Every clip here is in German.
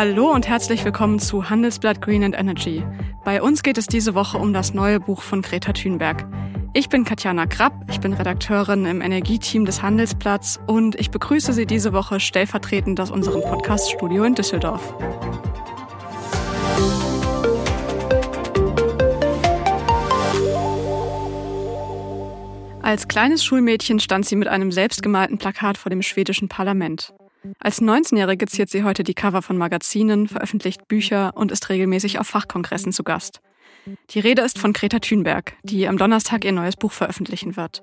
Hallo und herzlich willkommen zu Handelsblatt Green and Energy. Bei uns geht es diese Woche um das neue Buch von Greta Thunberg. Ich bin Katjana Krapp, ich bin Redakteurin im Energieteam des Handelsblatts und ich begrüße Sie diese Woche stellvertretend aus unserem Podcaststudio in Düsseldorf. Als kleines Schulmädchen stand sie mit einem selbstgemalten Plakat vor dem schwedischen Parlament. Als 19-Jährige ziert sie heute die Cover von Magazinen, veröffentlicht Bücher und ist regelmäßig auf Fachkongressen zu Gast. Die Rede ist von Greta Thunberg, die am Donnerstag ihr neues Buch veröffentlichen wird.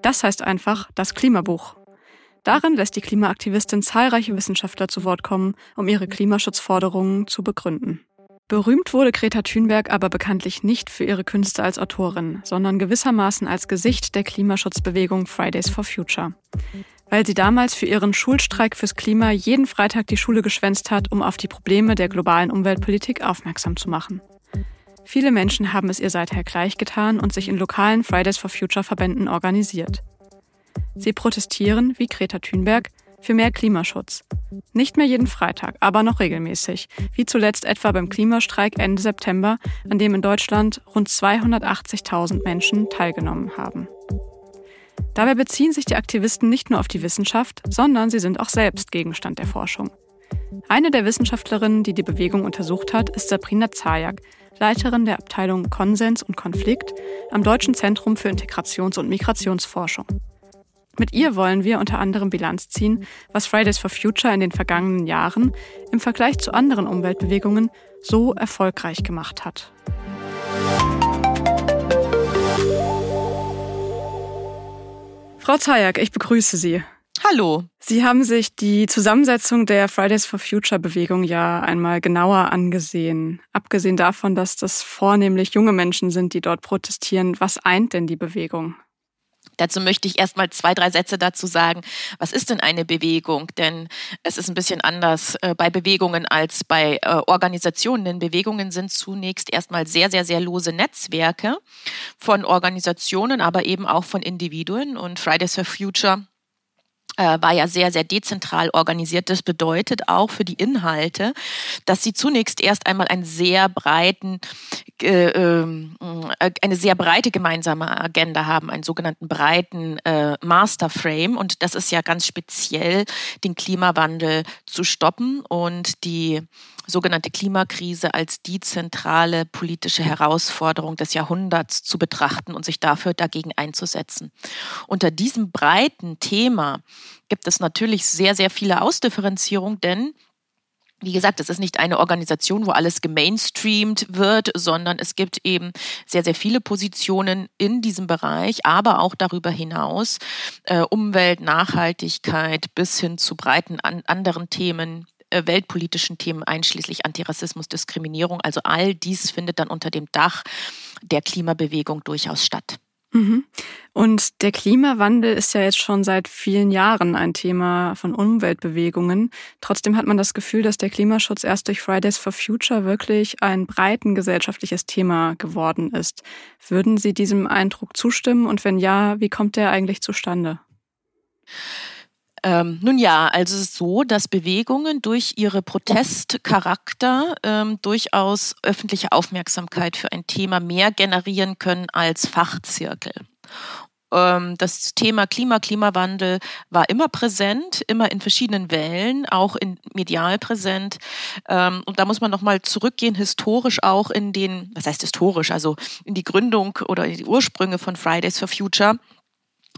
Das heißt einfach das Klimabuch. Darin lässt die Klimaaktivistin zahlreiche Wissenschaftler zu Wort kommen, um ihre Klimaschutzforderungen zu begründen. Berühmt wurde Greta Thunberg aber bekanntlich nicht für ihre Künste als Autorin, sondern gewissermaßen als Gesicht der Klimaschutzbewegung Fridays for Future weil sie damals für ihren Schulstreik fürs Klima jeden Freitag die Schule geschwänzt hat, um auf die Probleme der globalen Umweltpolitik aufmerksam zu machen. Viele Menschen haben es ihr seither gleich getan und sich in lokalen Fridays for Future Verbänden organisiert. Sie protestieren, wie Greta Thunberg, für mehr Klimaschutz. Nicht mehr jeden Freitag, aber noch regelmäßig, wie zuletzt etwa beim Klimastreik Ende September, an dem in Deutschland rund 280.000 Menschen teilgenommen haben. Dabei beziehen sich die Aktivisten nicht nur auf die Wissenschaft, sondern sie sind auch selbst Gegenstand der Forschung. Eine der Wissenschaftlerinnen, die die Bewegung untersucht hat, ist Sabrina Zajak, Leiterin der Abteilung Konsens und Konflikt am Deutschen Zentrum für Integrations- und Migrationsforschung. Mit ihr wollen wir unter anderem Bilanz ziehen, was Fridays for Future in den vergangenen Jahren im Vergleich zu anderen Umweltbewegungen so erfolgreich gemacht hat. Frau Zajak, ich begrüße Sie. Hallo. Sie haben sich die Zusammensetzung der Fridays for Future Bewegung ja einmal genauer angesehen. Abgesehen davon, dass das vornehmlich junge Menschen sind, die dort protestieren, was eint denn die Bewegung? Dazu möchte ich erstmal zwei, drei Sätze dazu sagen. Was ist denn eine Bewegung? Denn es ist ein bisschen anders äh, bei Bewegungen als bei äh, Organisationen. Denn Bewegungen sind zunächst erstmal sehr, sehr, sehr lose Netzwerke von Organisationen, aber eben auch von Individuen. Und Fridays for Future war ja sehr, sehr dezentral organisiert. Das bedeutet auch für die Inhalte, dass sie zunächst erst einmal einen sehr breiten, äh, ähm, äh, eine sehr breite gemeinsame Agenda haben, einen sogenannten breiten äh, Masterframe. Und das ist ja ganz speziell, den Klimawandel zu stoppen und die sogenannte Klimakrise als die zentrale politische Herausforderung des Jahrhunderts zu betrachten und sich dafür dagegen einzusetzen. Unter diesem breiten Thema gibt es natürlich sehr, sehr viele Ausdifferenzierungen, denn wie gesagt, es ist nicht eine Organisation, wo alles gemainstreamt wird, sondern es gibt eben sehr, sehr viele Positionen in diesem Bereich, aber auch darüber hinaus äh, Umwelt, Nachhaltigkeit bis hin zu breiten an anderen Themen, äh, weltpolitischen Themen einschließlich Antirassismus, Diskriminierung. Also all dies findet dann unter dem Dach der Klimabewegung durchaus statt. Mhm. Und der Klimawandel ist ja jetzt schon seit vielen Jahren ein Thema von Umweltbewegungen. Trotzdem hat man das Gefühl, dass der Klimaschutz erst durch Fridays for Future wirklich ein breiten gesellschaftliches Thema geworden ist. Würden Sie diesem Eindruck zustimmen? Und wenn ja, wie kommt der eigentlich zustande? Ähm, nun ja, also es ist so, dass Bewegungen durch ihre Protestcharakter ähm, durchaus öffentliche Aufmerksamkeit für ein Thema mehr generieren können als Fachzirkel ähm, das Thema Klima, Klimawandel war immer präsent, immer in verschiedenen Wellen, auch in medial präsent. Ähm, und da muss man nochmal zurückgehen, historisch auch in den, was heißt historisch, also in die Gründung oder die Ursprünge von Fridays for Future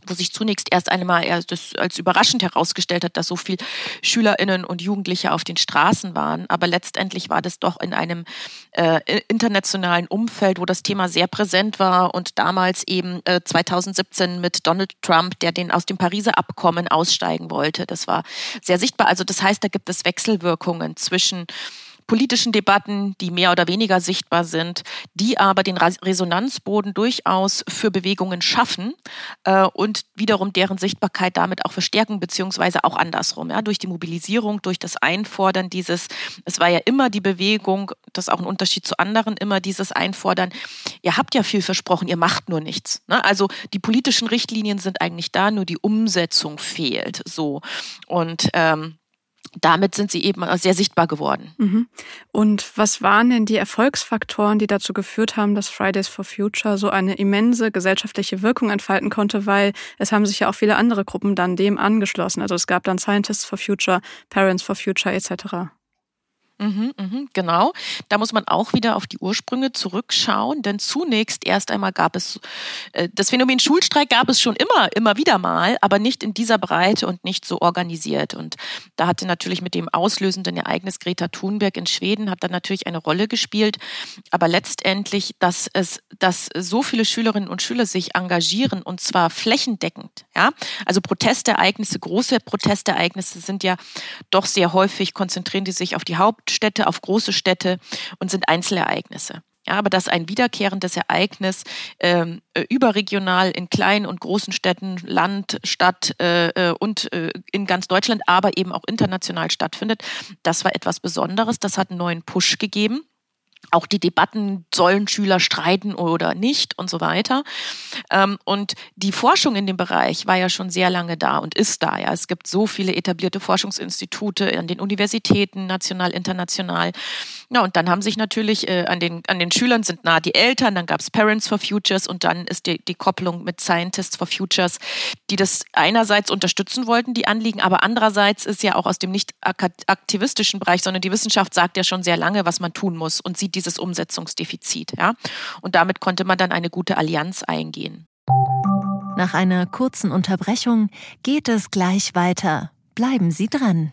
wo sich zunächst erst einmal als überraschend herausgestellt hat, dass so viel Schülerinnen und Jugendliche auf den Straßen waren. Aber letztendlich war das doch in einem äh, internationalen Umfeld, wo das Thema sehr präsent war und damals eben äh, 2017 mit Donald Trump, der den aus dem Pariser Abkommen aussteigen wollte. Das war sehr sichtbar. Also das heißt, da gibt es Wechselwirkungen zwischen politischen Debatten, die mehr oder weniger sichtbar sind, die aber den Resonanzboden durchaus für Bewegungen schaffen äh, und wiederum deren Sichtbarkeit damit auch verstärken, beziehungsweise auch andersrum. Ja, durch die Mobilisierung, durch das Einfordern dieses, es war ja immer die Bewegung, das ist auch ein Unterschied zu anderen, immer dieses Einfordern, ihr habt ja viel versprochen, ihr macht nur nichts. Ne? Also die politischen Richtlinien sind eigentlich da, nur die Umsetzung fehlt. So. Und ähm, damit sind sie eben sehr sichtbar geworden. Mhm. Und was waren denn die Erfolgsfaktoren, die dazu geführt haben, dass Fridays for Future so eine immense gesellschaftliche Wirkung entfalten konnte? Weil es haben sich ja auch viele andere Gruppen dann dem angeschlossen. Also es gab dann Scientists for Future, Parents for Future etc. Mhm, mhm, genau. Da muss man auch wieder auf die Ursprünge zurückschauen, denn zunächst erst einmal gab es äh, das Phänomen Schulstreik gab es schon immer, immer wieder mal, aber nicht in dieser Breite und nicht so organisiert. Und da hatte natürlich mit dem auslösenden Ereignis Greta Thunberg in Schweden hat dann natürlich eine Rolle gespielt. Aber letztendlich, dass es, dass so viele Schülerinnen und Schüler sich engagieren und zwar flächendeckend, ja, also Protestereignisse, große Protestereignisse sind ja doch sehr häufig konzentrieren die sich auf die Haupt Hauptstädte auf große Städte und sind Einzelereignisse. Ja, aber dass ein wiederkehrendes Ereignis ähm, äh, überregional in kleinen und großen Städten, Land, Stadt äh, äh, und äh, in ganz Deutschland, aber eben auch international stattfindet, das war etwas Besonderes. Das hat einen neuen Push gegeben auch die Debatten, sollen Schüler streiten oder nicht und so weiter. Ähm, und die Forschung in dem Bereich war ja schon sehr lange da und ist da. Ja, es gibt so viele etablierte Forschungsinstitute an den Universitäten, national, international. Ja, und dann haben sich natürlich äh, an den an den Schülern sind nah die Eltern. Dann gab es Parents for Futures und dann ist die, die Kopplung mit Scientists for Futures, die das einerseits unterstützen wollten, die Anliegen, aber andererseits ist ja auch aus dem nicht aktivistischen Bereich, sondern die Wissenschaft sagt ja schon sehr lange, was man tun muss und sieht dieses Umsetzungsdefizit. Ja? Und damit konnte man dann eine gute Allianz eingehen. Nach einer kurzen Unterbrechung geht es gleich weiter. Bleiben Sie dran.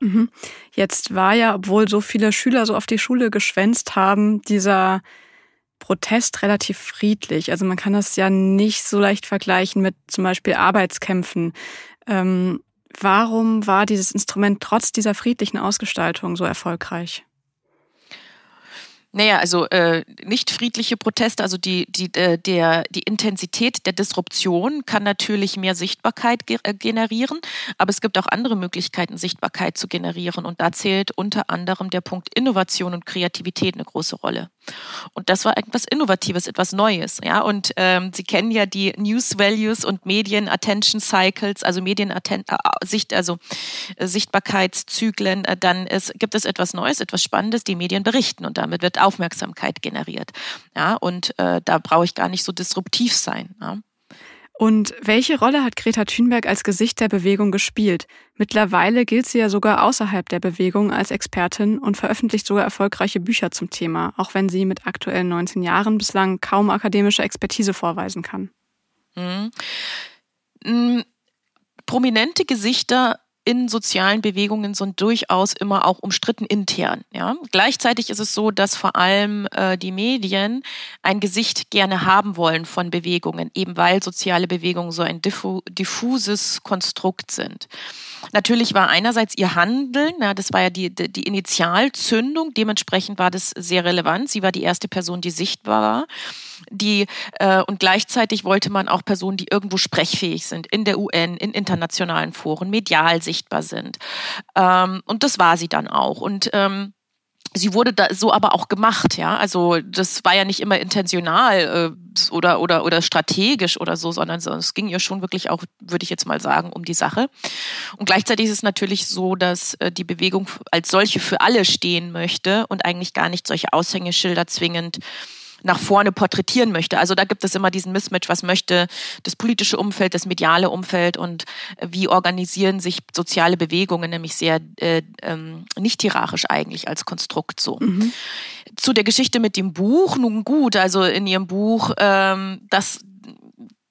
Mhm. Jetzt war ja, obwohl so viele Schüler so auf die Schule geschwänzt haben, dieser Protest relativ friedlich. Also man kann das ja nicht so leicht vergleichen mit zum Beispiel Arbeitskämpfen. Ähm, warum war dieses Instrument trotz dieser friedlichen Ausgestaltung so erfolgreich? Naja, also äh, nicht friedliche Proteste, also die, die, äh, der, die Intensität der Disruption kann natürlich mehr Sichtbarkeit ge äh, generieren, aber es gibt auch andere Möglichkeiten, Sichtbarkeit zu generieren. Und da zählt unter anderem der Punkt Innovation und Kreativität eine große Rolle. Und das war etwas Innovatives, etwas Neues. Ja? Und ähm, Sie kennen ja die News Values und Medien Attention Cycles, also Medien äh, Sicht, also äh, Sichtbarkeitszyklen. Äh, dann ist, gibt es etwas Neues, etwas Spannendes, die Medien berichten und damit wird Aufmerksamkeit generiert. Ja, und äh, da brauche ich gar nicht so disruptiv sein. Ja. Und welche Rolle hat Greta Thunberg als Gesicht der Bewegung gespielt? Mittlerweile gilt sie ja sogar außerhalb der Bewegung als Expertin und veröffentlicht sogar erfolgreiche Bücher zum Thema, auch wenn sie mit aktuellen 19 Jahren bislang kaum akademische Expertise vorweisen kann. Mhm. Mhm. Prominente Gesichter in sozialen Bewegungen sind durchaus immer auch umstritten intern. Ja? Gleichzeitig ist es so, dass vor allem äh, die Medien ein Gesicht gerne haben wollen von Bewegungen, eben weil soziale Bewegungen so ein diffu diffuses Konstrukt sind. Natürlich war einerseits ihr Handeln, ja, das war ja die, die Initialzündung, dementsprechend war das sehr relevant. Sie war die erste Person, die sichtbar war. Die, äh, und gleichzeitig wollte man auch Personen, die irgendwo sprechfähig sind, in der UN, in internationalen Foren, medial sichtbar sind. Ähm, und das war sie dann auch. Und ähm, sie wurde da so aber auch gemacht, ja. Also das war ja nicht immer intentional äh, oder oder oder strategisch oder so, sondern es ging ihr schon wirklich auch, würde ich jetzt mal sagen, um die Sache. Und gleichzeitig ist es natürlich so, dass äh, die Bewegung als solche für alle stehen möchte und eigentlich gar nicht solche Aushängeschilder zwingend nach vorne porträtieren möchte. Also da gibt es immer diesen Mismatch, was möchte das politische Umfeld, das mediale Umfeld und äh, wie organisieren sich soziale Bewegungen, nämlich sehr äh, ähm, nicht hierarchisch eigentlich als Konstrukt so. Mhm. Zu der Geschichte mit dem Buch, nun gut, also in ihrem Buch, ähm, das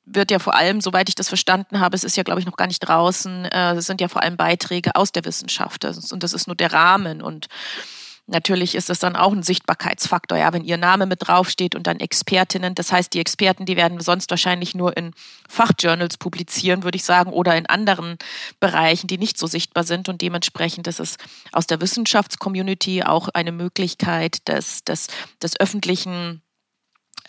wird ja vor allem, soweit ich das verstanden habe, es ist ja, glaube ich, noch gar nicht draußen, äh, es sind ja vor allem Beiträge aus der Wissenschaft und das ist nur der Rahmen und Natürlich ist es dann auch ein Sichtbarkeitsfaktor, ja, wenn ihr Name mit draufsteht und dann Expertinnen. Das heißt, die Experten, die werden sonst wahrscheinlich nur in Fachjournals publizieren, würde ich sagen, oder in anderen Bereichen, die nicht so sichtbar sind. Und dementsprechend ist es aus der Wissenschaftscommunity auch eine Möglichkeit des, des, des öffentlichen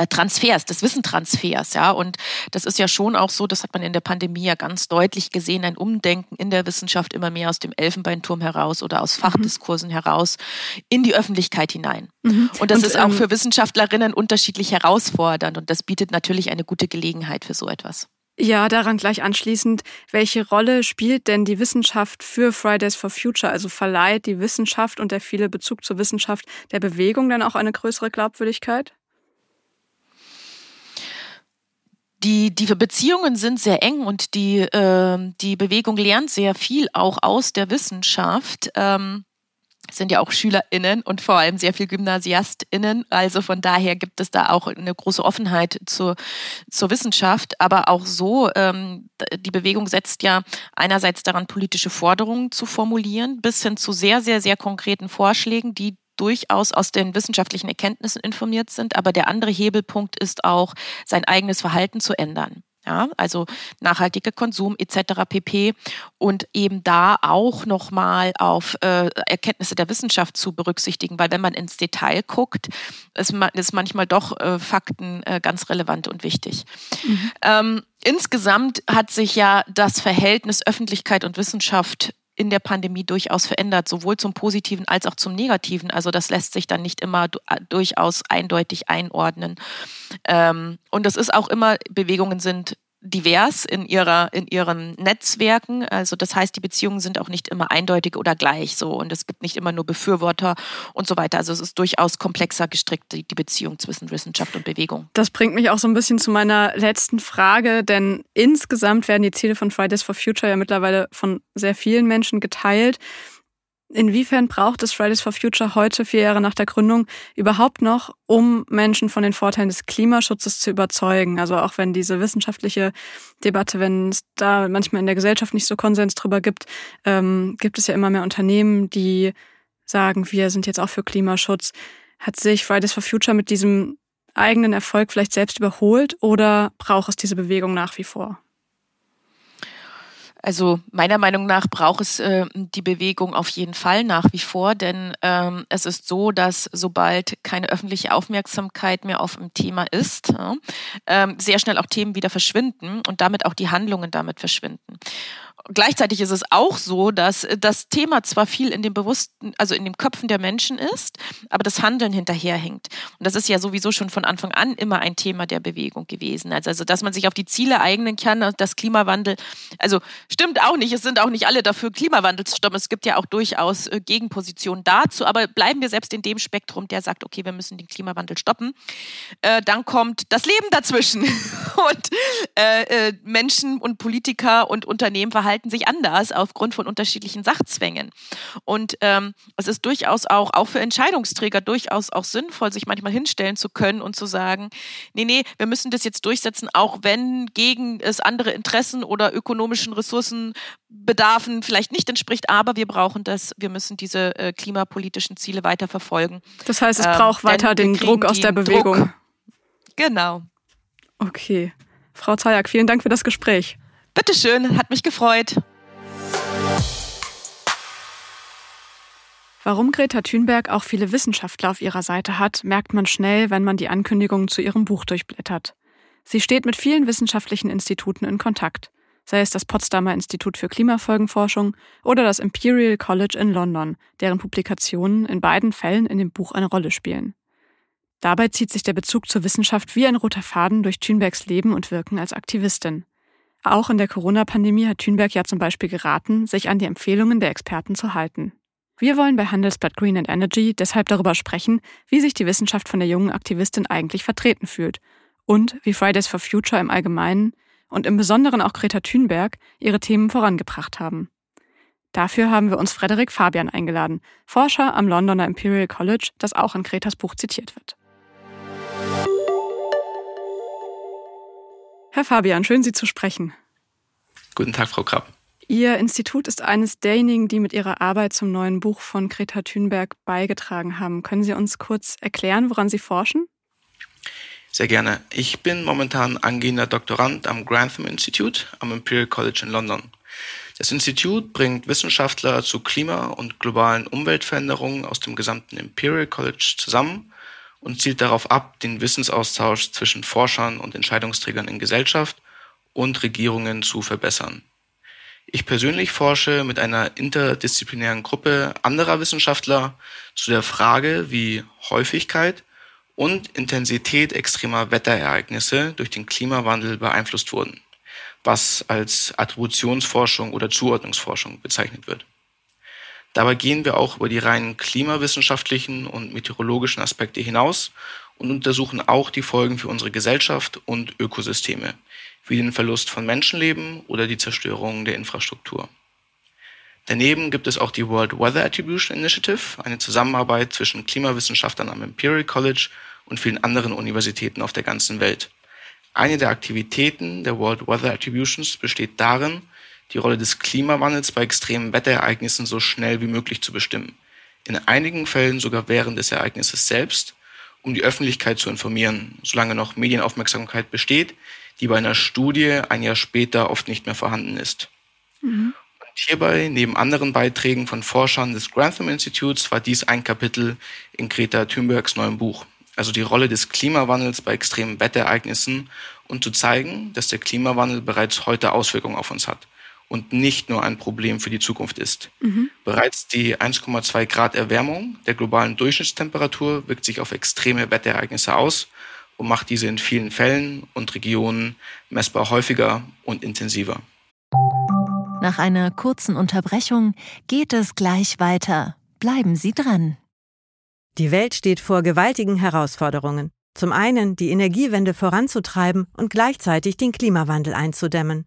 Transfers, des Wissentransfers, ja. Und das ist ja schon auch so, das hat man in der Pandemie ja ganz deutlich gesehen, ein Umdenken in der Wissenschaft immer mehr aus dem Elfenbeinturm heraus oder aus mhm. Fachdiskursen mhm. heraus in die Öffentlichkeit hinein. Mhm. Und das und, ist auch ähm, für Wissenschaftlerinnen unterschiedlich herausfordernd und das bietet natürlich eine gute Gelegenheit für so etwas. Ja, daran gleich anschließend, welche Rolle spielt denn die Wissenschaft für Fridays for Future? Also verleiht die Wissenschaft und der viele Bezug zur Wissenschaft der Bewegung dann auch eine größere Glaubwürdigkeit? Die, die Beziehungen sind sehr eng und die, äh, die Bewegung lernt sehr viel auch aus der Wissenschaft. Ähm, sind ja auch SchülerInnen und vor allem sehr viel GymnasiastInnen. Also von daher gibt es da auch eine große Offenheit zur, zur Wissenschaft. Aber auch so, ähm, die Bewegung setzt ja einerseits daran, politische Forderungen zu formulieren, bis hin zu sehr, sehr, sehr konkreten Vorschlägen, die durchaus aus den wissenschaftlichen Erkenntnissen informiert sind. Aber der andere Hebelpunkt ist auch, sein eigenes Verhalten zu ändern. Ja, also nachhaltiger Konsum etc. pp. Und eben da auch nochmal auf äh, Erkenntnisse der Wissenschaft zu berücksichtigen, weil wenn man ins Detail guckt, ist, man, ist manchmal doch äh, Fakten äh, ganz relevant und wichtig. Mhm. Ähm, insgesamt hat sich ja das Verhältnis Öffentlichkeit und Wissenschaft in der Pandemie durchaus verändert, sowohl zum Positiven als auch zum Negativen. Also das lässt sich dann nicht immer äh, durchaus eindeutig einordnen. Ähm, und das ist auch immer, Bewegungen sind divers in ihrer in ihren Netzwerken. Also das heißt, die Beziehungen sind auch nicht immer eindeutig oder gleich so und es gibt nicht immer nur Befürworter und so weiter. Also es ist durchaus komplexer gestrickt die, die Beziehung zwischen Wissenschaft und Bewegung. Das bringt mich auch so ein bisschen zu meiner letzten Frage, denn insgesamt werden die Ziele von Fridays for Future ja mittlerweile von sehr vielen Menschen geteilt. Inwiefern braucht es Fridays for Future heute, vier Jahre nach der Gründung, überhaupt noch, um Menschen von den Vorteilen des Klimaschutzes zu überzeugen? Also auch wenn diese wissenschaftliche Debatte, wenn es da manchmal in der Gesellschaft nicht so Konsens drüber gibt, ähm, gibt es ja immer mehr Unternehmen, die sagen, wir sind jetzt auch für Klimaschutz. Hat sich Fridays for Future mit diesem eigenen Erfolg vielleicht selbst überholt oder braucht es diese Bewegung nach wie vor? Also meiner Meinung nach braucht es äh, die Bewegung auf jeden Fall nach wie vor, denn ähm, es ist so, dass sobald keine öffentliche Aufmerksamkeit mehr auf ein Thema ist, ja, ähm, sehr schnell auch Themen wieder verschwinden und damit auch die Handlungen damit verschwinden gleichzeitig ist es auch so, dass das Thema zwar viel in dem Bewussten, also in den Köpfen der Menschen ist, aber das Handeln hinterherhängt. Und das ist ja sowieso schon von Anfang an immer ein Thema der Bewegung gewesen. Also, also dass man sich auf die Ziele eignen kann, das Klimawandel, also stimmt auch nicht, es sind auch nicht alle dafür, Klimawandel zu stoppen. Es gibt ja auch durchaus äh, Gegenpositionen dazu, aber bleiben wir selbst in dem Spektrum, der sagt, okay, wir müssen den Klimawandel stoppen. Äh, dann kommt das Leben dazwischen. und äh, äh, Menschen und Politiker und Unternehmen verhalten verhalten sich anders aufgrund von unterschiedlichen Sachzwängen. Und ähm, es ist durchaus auch, auch für Entscheidungsträger durchaus auch sinnvoll, sich manchmal hinstellen zu können und zu sagen, nee, nee, wir müssen das jetzt durchsetzen, auch wenn gegen es andere Interessen oder ökonomischen Ressourcenbedarfen vielleicht nicht entspricht, aber wir brauchen das, wir müssen diese äh, klimapolitischen Ziele weiter verfolgen. Das heißt, es braucht ähm, weiter den Druck aus der Bewegung. Druck. Genau. Okay. Frau Zajak, vielen Dank für das Gespräch. Bitteschön, hat mich gefreut. Warum Greta Thunberg auch viele Wissenschaftler auf ihrer Seite hat, merkt man schnell, wenn man die Ankündigungen zu ihrem Buch durchblättert. Sie steht mit vielen wissenschaftlichen Instituten in Kontakt, sei es das Potsdamer Institut für Klimafolgenforschung oder das Imperial College in London, deren Publikationen in beiden Fällen in dem Buch eine Rolle spielen. Dabei zieht sich der Bezug zur Wissenschaft wie ein roter Faden durch Thunbergs Leben und Wirken als Aktivistin. Auch in der Corona-Pandemie hat Thünberg ja zum Beispiel geraten, sich an die Empfehlungen der Experten zu halten. Wir wollen bei Handelsblatt Green and Energy deshalb darüber sprechen, wie sich die Wissenschaft von der jungen Aktivistin eigentlich vertreten fühlt und wie Fridays for Future im Allgemeinen und im Besonderen auch Greta Thunberg ihre Themen vorangebracht haben. Dafür haben wir uns Frederik Fabian eingeladen, Forscher am Londoner Imperial College, das auch in Gretas Buch zitiert wird. Herr Fabian, schön Sie zu sprechen. Guten Tag, Frau Krapp. Ihr Institut ist eines derjenigen, die mit ihrer Arbeit zum neuen Buch von Greta Thunberg beigetragen haben. Können Sie uns kurz erklären, woran Sie forschen? Sehr gerne. Ich bin momentan angehender Doktorand am Grantham Institute am Imperial College in London. Das Institut bringt Wissenschaftler zu Klima- und globalen Umweltveränderungen aus dem gesamten Imperial College zusammen und zielt darauf ab, den Wissensaustausch zwischen Forschern und Entscheidungsträgern in Gesellschaft und Regierungen zu verbessern. Ich persönlich forsche mit einer interdisziplinären Gruppe anderer Wissenschaftler zu der Frage, wie Häufigkeit und Intensität extremer Wetterereignisse durch den Klimawandel beeinflusst wurden, was als Attributionsforschung oder Zuordnungsforschung bezeichnet wird. Dabei gehen wir auch über die reinen klimawissenschaftlichen und meteorologischen Aspekte hinaus und untersuchen auch die Folgen für unsere Gesellschaft und Ökosysteme, wie den Verlust von Menschenleben oder die Zerstörung der Infrastruktur. Daneben gibt es auch die World Weather Attribution Initiative, eine Zusammenarbeit zwischen Klimawissenschaftlern am Imperial College und vielen anderen Universitäten auf der ganzen Welt. Eine der Aktivitäten der World Weather Attributions besteht darin, die Rolle des Klimawandels bei extremen Wetterereignissen so schnell wie möglich zu bestimmen. In einigen Fällen sogar während des Ereignisses selbst, um die Öffentlichkeit zu informieren, solange noch Medienaufmerksamkeit besteht, die bei einer Studie ein Jahr später oft nicht mehr vorhanden ist. Mhm. Und hierbei, neben anderen Beiträgen von Forschern des Grantham Instituts, war dies ein Kapitel in Greta Thunbergs neuem Buch, also die Rolle des Klimawandels bei extremen Wetterereignissen und zu zeigen, dass der Klimawandel bereits heute Auswirkungen auf uns hat und nicht nur ein Problem für die Zukunft ist. Mhm. Bereits die 1,2 Grad Erwärmung der globalen Durchschnittstemperatur wirkt sich auf extreme Wetterereignisse aus und macht diese in vielen Fällen und Regionen messbar häufiger und intensiver. Nach einer kurzen Unterbrechung geht es gleich weiter. Bleiben Sie dran. Die Welt steht vor gewaltigen Herausforderungen. Zum einen die Energiewende voranzutreiben und gleichzeitig den Klimawandel einzudämmen.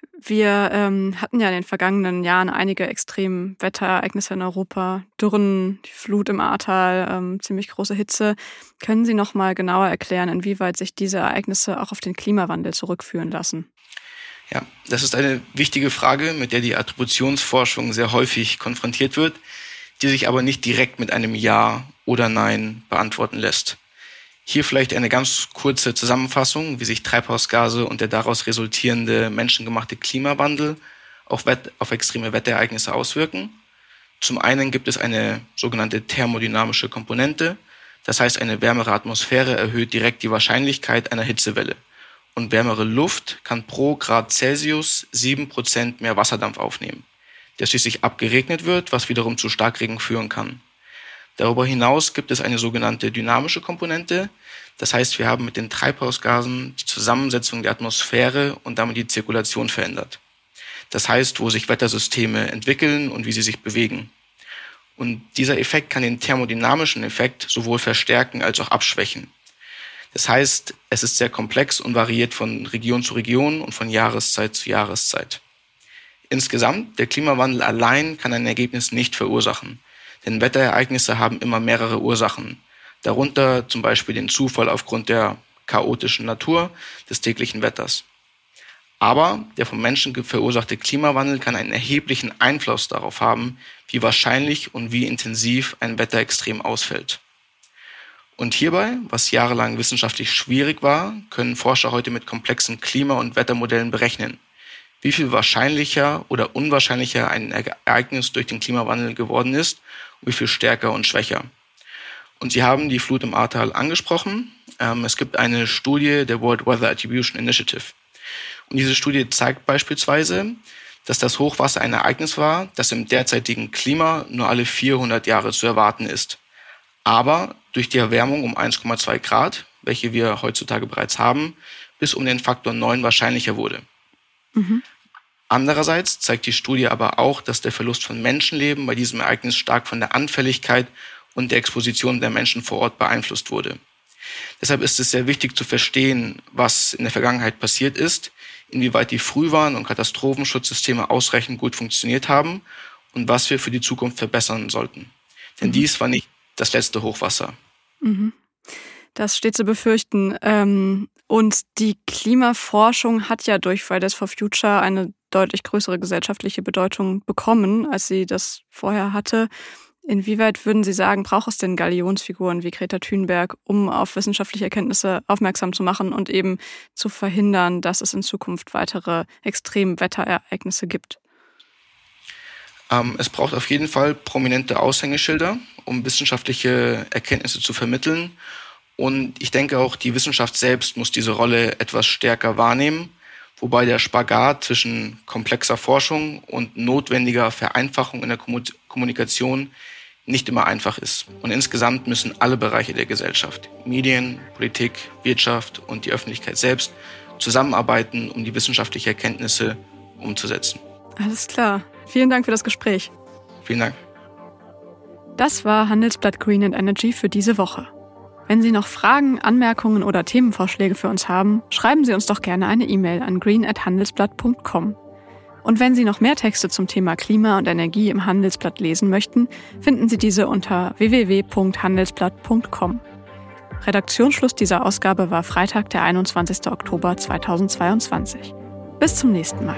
Wir ähm, hatten ja in den vergangenen Jahren einige extreme Wetterereignisse in Europa, Dürren, die Flut im Ahrtal, ähm, ziemlich große Hitze. Können Sie noch mal genauer erklären, inwieweit sich diese Ereignisse auch auf den Klimawandel zurückführen lassen? Ja, das ist eine wichtige Frage, mit der die Attributionsforschung sehr häufig konfrontiert wird, die sich aber nicht direkt mit einem Ja oder Nein beantworten lässt. Hier vielleicht eine ganz kurze Zusammenfassung, wie sich Treibhausgase und der daraus resultierende menschengemachte Klimawandel auf, auf extreme Wetterereignisse auswirken. Zum einen gibt es eine sogenannte thermodynamische Komponente, das heißt eine wärmere Atmosphäre erhöht direkt die Wahrscheinlichkeit einer Hitzewelle und wärmere Luft kann pro Grad Celsius sieben Prozent mehr Wasserdampf aufnehmen, der schließlich abgeregnet wird, was wiederum zu Starkregen führen kann. Darüber hinaus gibt es eine sogenannte dynamische Komponente. Das heißt, wir haben mit den Treibhausgasen die Zusammensetzung der Atmosphäre und damit die Zirkulation verändert. Das heißt, wo sich Wettersysteme entwickeln und wie sie sich bewegen. Und dieser Effekt kann den thermodynamischen Effekt sowohl verstärken als auch abschwächen. Das heißt, es ist sehr komplex und variiert von Region zu Region und von Jahreszeit zu Jahreszeit. Insgesamt, der Klimawandel allein kann ein Ergebnis nicht verursachen. Denn Wetterereignisse haben immer mehrere Ursachen. Darunter zum Beispiel den Zufall aufgrund der chaotischen Natur des täglichen Wetters. Aber der vom Menschen verursachte Klimawandel kann einen erheblichen Einfluss darauf haben, wie wahrscheinlich und wie intensiv ein Wetterextrem ausfällt. Und hierbei, was jahrelang wissenschaftlich schwierig war, können Forscher heute mit komplexen Klima- und Wettermodellen berechnen, wie viel wahrscheinlicher oder unwahrscheinlicher ein Ereignis durch den Klimawandel geworden ist wie viel stärker und schwächer. Und Sie haben die Flut im Ahrtal angesprochen. Ähm, es gibt eine Studie der World Weather Attribution Initiative. Und diese Studie zeigt beispielsweise, dass das Hochwasser ein Ereignis war, das im derzeitigen Klima nur alle 400 Jahre zu erwarten ist. Aber durch die Erwärmung um 1,2 Grad, welche wir heutzutage bereits haben, bis um den Faktor 9 wahrscheinlicher wurde. Mhm. Andererseits zeigt die Studie aber auch, dass der Verlust von Menschenleben bei diesem Ereignis stark von der Anfälligkeit und der Exposition der Menschen vor Ort beeinflusst wurde. Deshalb ist es sehr wichtig zu verstehen, was in der Vergangenheit passiert ist, inwieweit die Frühwarn- und Katastrophenschutzsysteme ausreichend gut funktioniert haben und was wir für die Zukunft verbessern sollten. Denn mhm. dies war nicht das letzte Hochwasser. Mhm. Das steht zu befürchten. Ähm, und die Klimaforschung hat ja durch Fridays for Future eine deutlich größere gesellschaftliche Bedeutung bekommen, als sie das vorher hatte. Inwieweit würden Sie sagen, braucht es denn Galionsfiguren wie Greta Thunberg, um auf wissenschaftliche Erkenntnisse aufmerksam zu machen und eben zu verhindern, dass es in Zukunft weitere Extremwetterereignisse gibt? Ähm, es braucht auf jeden Fall prominente Aushängeschilder, um wissenschaftliche Erkenntnisse zu vermitteln. Und ich denke auch, die Wissenschaft selbst muss diese Rolle etwas stärker wahrnehmen, wobei der Spagat zwischen komplexer Forschung und notwendiger Vereinfachung in der Kommunikation nicht immer einfach ist. Und insgesamt müssen alle Bereiche der Gesellschaft, Medien, Politik, Wirtschaft und die Öffentlichkeit selbst zusammenarbeiten, um die wissenschaftlichen Erkenntnisse umzusetzen. Alles klar. Vielen Dank für das Gespräch. Vielen Dank. Das war Handelsblatt Green and Energy für diese Woche. Wenn Sie noch Fragen, Anmerkungen oder Themenvorschläge für uns haben, schreiben Sie uns doch gerne eine E-Mail an green@handelsblatt.com. Und wenn Sie noch mehr Texte zum Thema Klima und Energie im Handelsblatt lesen möchten, finden Sie diese unter www.handelsblatt.com. Redaktionsschluss dieser Ausgabe war Freitag, der 21. Oktober 2022. Bis zum nächsten Mal.